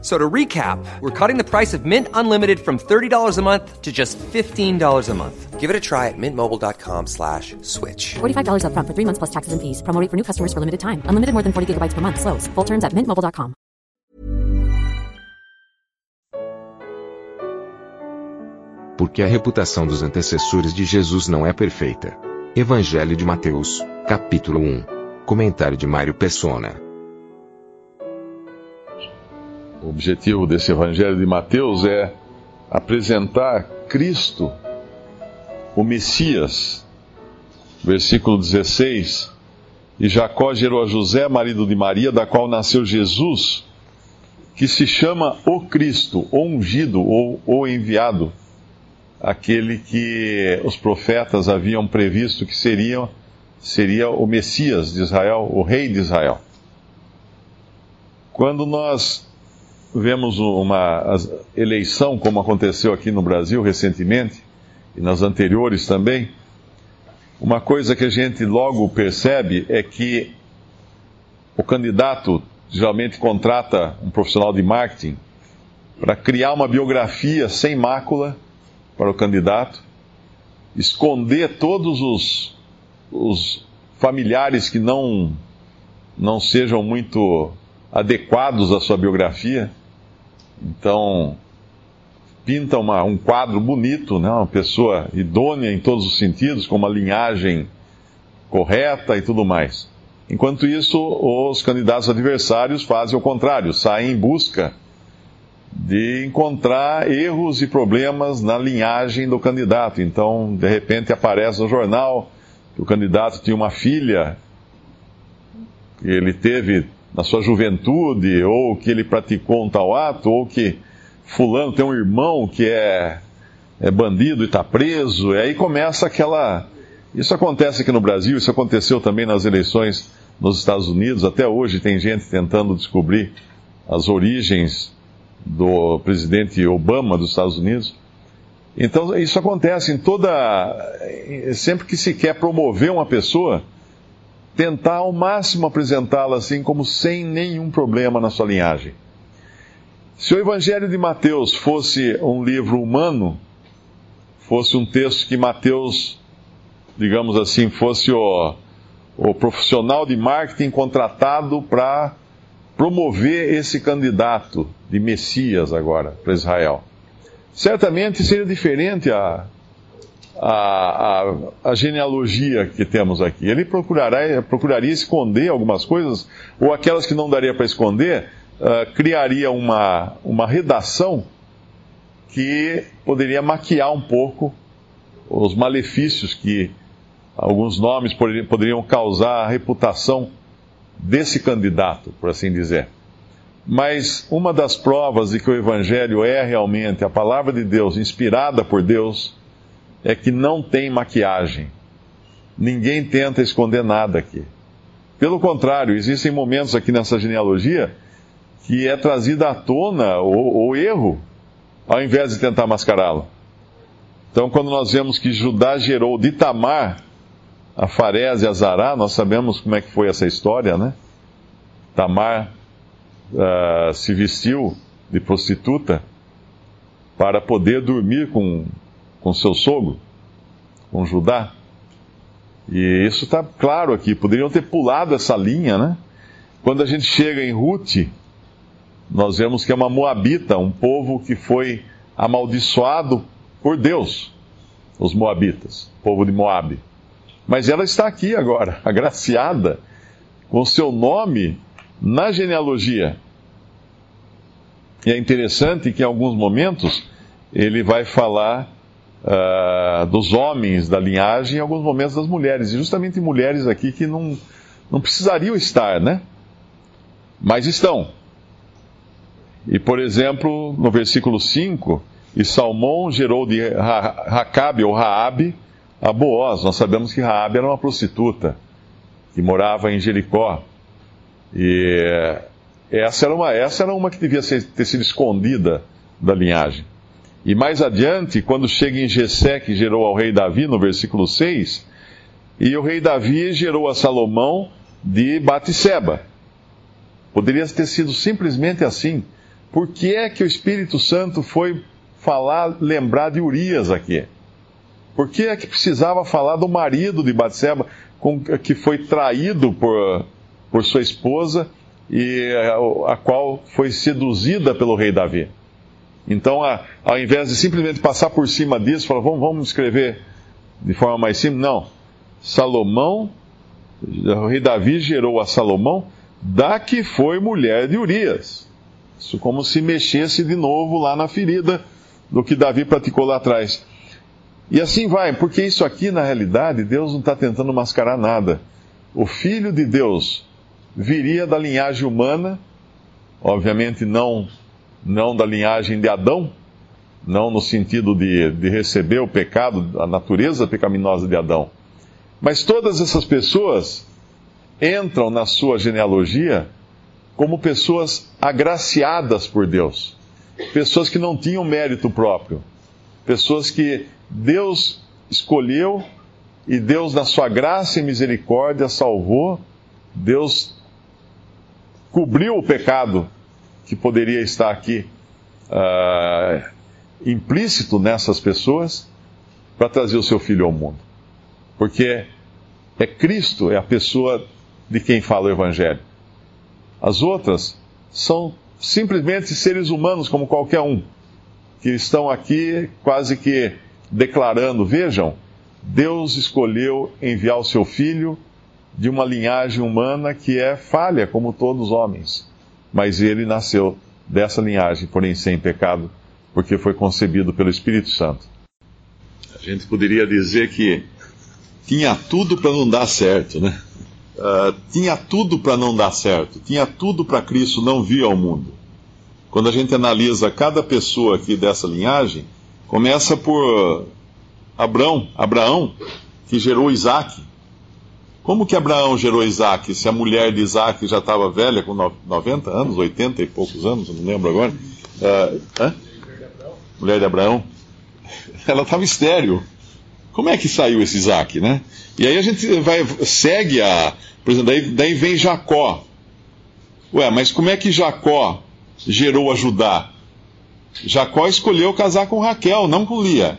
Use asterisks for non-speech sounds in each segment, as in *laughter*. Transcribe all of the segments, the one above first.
So to recap, we're cutting the price of Mint Unlimited from $30 a month to just $15 a month. Give it a try at mintmobile.com slash switch. $45 upfront for three months plus taxes and fees. Promo rate for new customers for limited time. Unlimited more than 40 gigabytes per month. Slows. Full terms at mintmobile.com. Porque a reputação dos antecessores de Jesus não é perfeita. Evangelho de Mateus, capítulo 1. Comentário de Mário Persona. O objetivo desse Evangelho de Mateus é apresentar Cristo, o Messias. Versículo 16: E Jacó gerou a José, marido de Maria, da qual nasceu Jesus, que se chama o Cristo, o ungido ou o enviado, aquele que os profetas haviam previsto que seria, seria o Messias de Israel, o Rei de Israel. Quando nós vemos uma eleição, como aconteceu aqui no Brasil recentemente, e nas anteriores também, uma coisa que a gente logo percebe é que o candidato geralmente contrata um profissional de marketing para criar uma biografia sem mácula para o candidato, esconder todos os, os familiares que não, não sejam muito adequados à sua biografia. Então, pinta uma, um quadro bonito, né? uma pessoa idônea em todos os sentidos, com uma linhagem correta e tudo mais. Enquanto isso, os candidatos adversários fazem o contrário, saem em busca de encontrar erros e problemas na linhagem do candidato. Então, de repente, aparece no jornal que o candidato tinha uma filha ele teve na sua juventude, ou que ele praticou um tal ato, ou que fulano tem um irmão que é, é bandido e está preso, e aí começa aquela. Isso acontece aqui no Brasil, isso aconteceu também nas eleições nos Estados Unidos, até hoje tem gente tentando descobrir as origens do presidente Obama dos Estados Unidos. Então, isso acontece em toda. Sempre que se quer promover uma pessoa, tentar ao máximo apresentá-la assim como sem nenhum problema na sua linhagem. Se o Evangelho de Mateus fosse um livro humano, fosse um texto que Mateus, digamos assim, fosse o, o profissional de marketing contratado para promover esse candidato de Messias agora para Israel. Certamente seria diferente a, a, a, a, genealogia que temos aqui. Ele procurará, procuraria esconder algumas coisas, ou aquelas que não daria para esconder, uh, criaria uma, uma redação que poderia maquiar um pouco os malefícios que alguns nomes poderiam causar à reputação desse candidato, por assim dizer. Mas uma das provas de que o Evangelho é realmente a palavra de Deus, inspirada por Deus, é que não tem maquiagem. Ninguém tenta esconder nada aqui. Pelo contrário, existem momentos aqui nessa genealogia que é trazida à tona o, o erro, ao invés de tentar mascará-lo. Então, quando nós vemos que Judá gerou de Tamar a Farés e a Zará, nós sabemos como é que foi essa história, né? Tamar uh, se vestiu de prostituta para poder dormir com, com seu sogro, com Judá. E isso está claro aqui. Poderiam ter pulado essa linha, né? Quando a gente chega em Ruth, nós vemos que é uma Moabita, um povo que foi amaldiçoado por Deus, os Moabitas, povo de Moabe. Mas ela está aqui agora, *laughs* agraciada, com seu nome na genealogia. E é interessante que em alguns momentos ele vai falar uh, dos homens da linhagem, em alguns momentos das mulheres, e justamente mulheres aqui que não, não precisariam estar, né? Mas estão. E, por exemplo, no versículo 5, e Salmão gerou de Racabe ou Raabe a Boaz. Nós sabemos que Raabe era uma prostituta que morava em Jericó. E essa era uma, essa era uma que devia ser, ter sido escondida da linhagem. E mais adiante, quando chega em Jessé, que gerou ao rei Davi, no versículo 6, e o rei Davi gerou a Salomão de Batisseba. Poderia ter sido simplesmente assim. Por que é que o Espírito Santo foi falar, lembrar de Urias aqui? Por que é que precisava falar do marido de Batseba, que foi traído por, por sua esposa e a, a qual foi seduzida pelo rei Davi? Então, a, ao invés de simplesmente passar por cima disso, falar, vamos, vamos escrever de forma mais simples, não. Salomão, o rei Davi gerou a Salomão da que foi mulher de Urias. Isso como se mexesse de novo lá na ferida do que Davi praticou lá atrás. E assim vai, porque isso aqui, na realidade, Deus não está tentando mascarar nada. O Filho de Deus viria da linhagem humana, obviamente não, não da linhagem de Adão, não no sentido de, de receber o pecado, a natureza pecaminosa de Adão. Mas todas essas pessoas entram na sua genealogia como pessoas agraciadas por Deus, pessoas que não tinham mérito próprio, pessoas que Deus escolheu e Deus, na sua graça e misericórdia, salvou, Deus cobriu o pecado que poderia estar aqui uh, implícito nessas pessoas para trazer o seu filho ao mundo. Porque é Cristo, é a pessoa de quem fala o Evangelho. As outras são simplesmente seres humanos como qualquer um, que estão aqui quase que declarando: vejam, Deus escolheu enviar o seu filho de uma linhagem humana que é falha, como todos os homens. Mas ele nasceu dessa linhagem, porém sem pecado, porque foi concebido pelo Espírito Santo. A gente poderia dizer que tinha tudo para não dar certo, né? Uh, tinha tudo para não dar certo, tinha tudo para Cristo não vir ao mundo. Quando a gente analisa cada pessoa aqui dessa linhagem, começa por Abraão, Abraão que gerou Isaac. Como que Abraão gerou Isaac? Se a mulher de Isaac já estava velha, com 90 anos, 80 e poucos anos, não lembro agora. Uh, mulher de Abraão. *laughs* Ela estava estéreo. Como é que saiu esse Isaac, né? E aí a gente vai, segue a. Por exemplo, daí, daí vem Jacó. Ué, mas como é que Jacó gerou a Judá? Jacó escolheu casar com Raquel, não com Lia.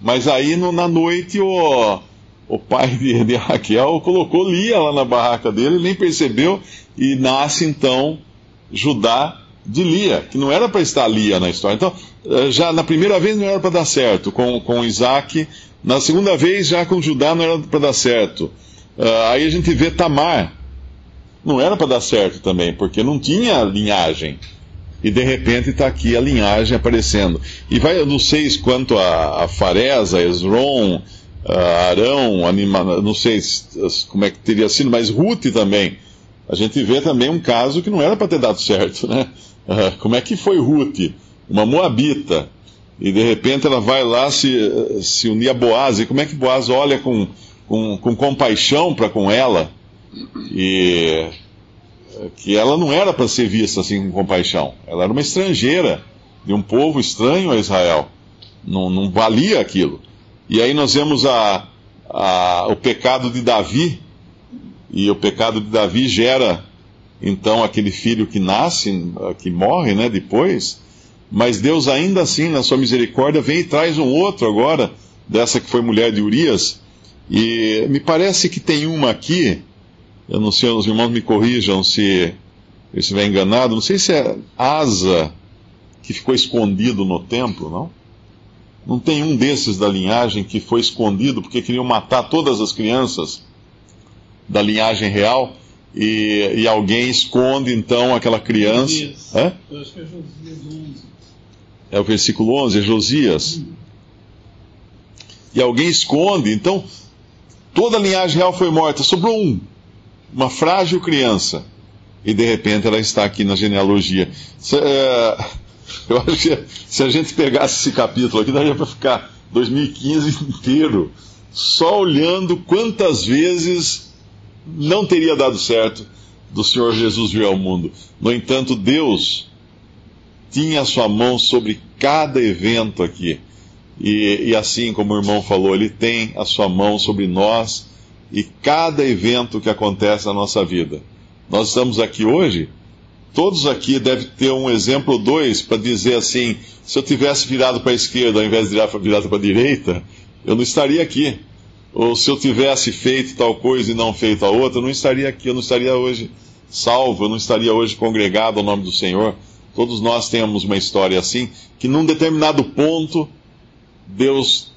Mas aí no, na noite o, o pai de, de, Raquel colocou Lia lá na barraca dele, nem percebeu, e nasce então Judá de Lia, que não era para estar Lia na história. Então, eh, já na primeira vez não era para dar certo com, com Isaac, na segunda vez já com Judá não era para dar certo. Uh, aí a gente vê Tamar, não era para dar certo também, porque não tinha linhagem. E de repente está aqui a linhagem aparecendo. E vai, eu não sei quanto a, a Fares, a Esron, Arão, anima, não sei como é que teria sido, mas Ruth também. A gente vê também um caso que não era para ter dado certo, né? Uh, como é que foi Ruth, uma moabita, e de repente ela vai lá se, se unir a Boaz, e como é que Boaz olha com, com, com compaixão para com ela, e que ela não era para ser vista assim com compaixão, ela era uma estrangeira, de um povo estranho a Israel, não, não valia aquilo. E aí nós vemos a, a, o pecado de Davi, e o pecado de Davi gera então aquele filho que nasce, que morre, né, depois, mas Deus ainda assim, na sua misericórdia, vem e traz um outro agora, dessa que foi mulher de Urias, e me parece que tem uma aqui, eu não sei, os irmãos me corrijam se eu estiver enganado, não sei se é Asa, que ficou escondido no templo, não? Não tem um desses da linhagem que foi escondido porque queriam matar todas as crianças da linhagem real e, e alguém esconde então aquela criança. Hã? Eu acho que é Josias 11. É o versículo 11, é Josias. Hum. E alguém esconde, então toda a linhagem real foi morta, sobrou um, uma frágil criança. E de repente ela está aqui na genealogia. É, *laughs* eu acho que se a gente pegasse esse capítulo aqui, daria para ficar 2015 inteiro só olhando quantas vezes não teria dado certo do Senhor Jesus vir ao mundo. No entanto, Deus tinha a sua mão sobre cada evento aqui. E, e, assim como o irmão falou, ele tem a sua mão sobre nós e cada evento que acontece na nossa vida. Nós estamos aqui hoje, todos aqui devem ter um exemplo dois para dizer assim: se eu tivesse virado para a esquerda ao invés de virar para a direita, eu não estaria aqui. Ou se eu tivesse feito tal coisa e não feito a outra, eu não estaria aqui, eu não estaria hoje salvo, eu não estaria hoje congregado ao nome do Senhor. Todos nós temos uma história assim, que num determinado ponto, Deus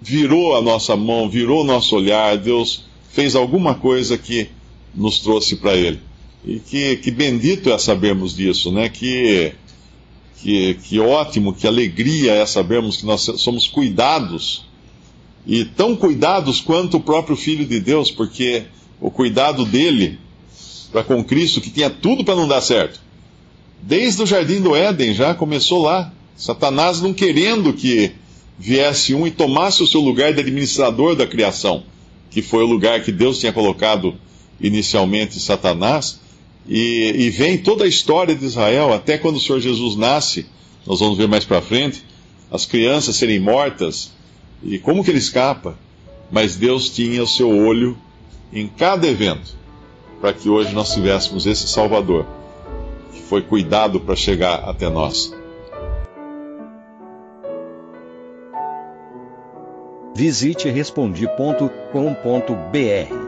virou a nossa mão, virou o nosso olhar, Deus fez alguma coisa que nos trouxe para Ele. E que, que bendito é sabermos disso, né? Que, que, que ótimo, que alegria é sabermos que nós somos cuidados e tão cuidados quanto o próprio Filho de Deus, porque o cuidado dele para com Cristo, que tinha tudo para não dar certo, desde o jardim do Éden já começou lá. Satanás não querendo que viesse um e tomasse o seu lugar de administrador da criação, que foi o lugar que Deus tinha colocado inicialmente Satanás, e, e vem toda a história de Israel, até quando o Senhor Jesus nasce, nós vamos ver mais para frente, as crianças serem mortas, e como que ele escapa? Mas Deus tinha o seu olho em cada evento, para que hoje nós tivéssemos esse Salvador, que foi cuidado para chegar até nós. Visite respondi.com.br.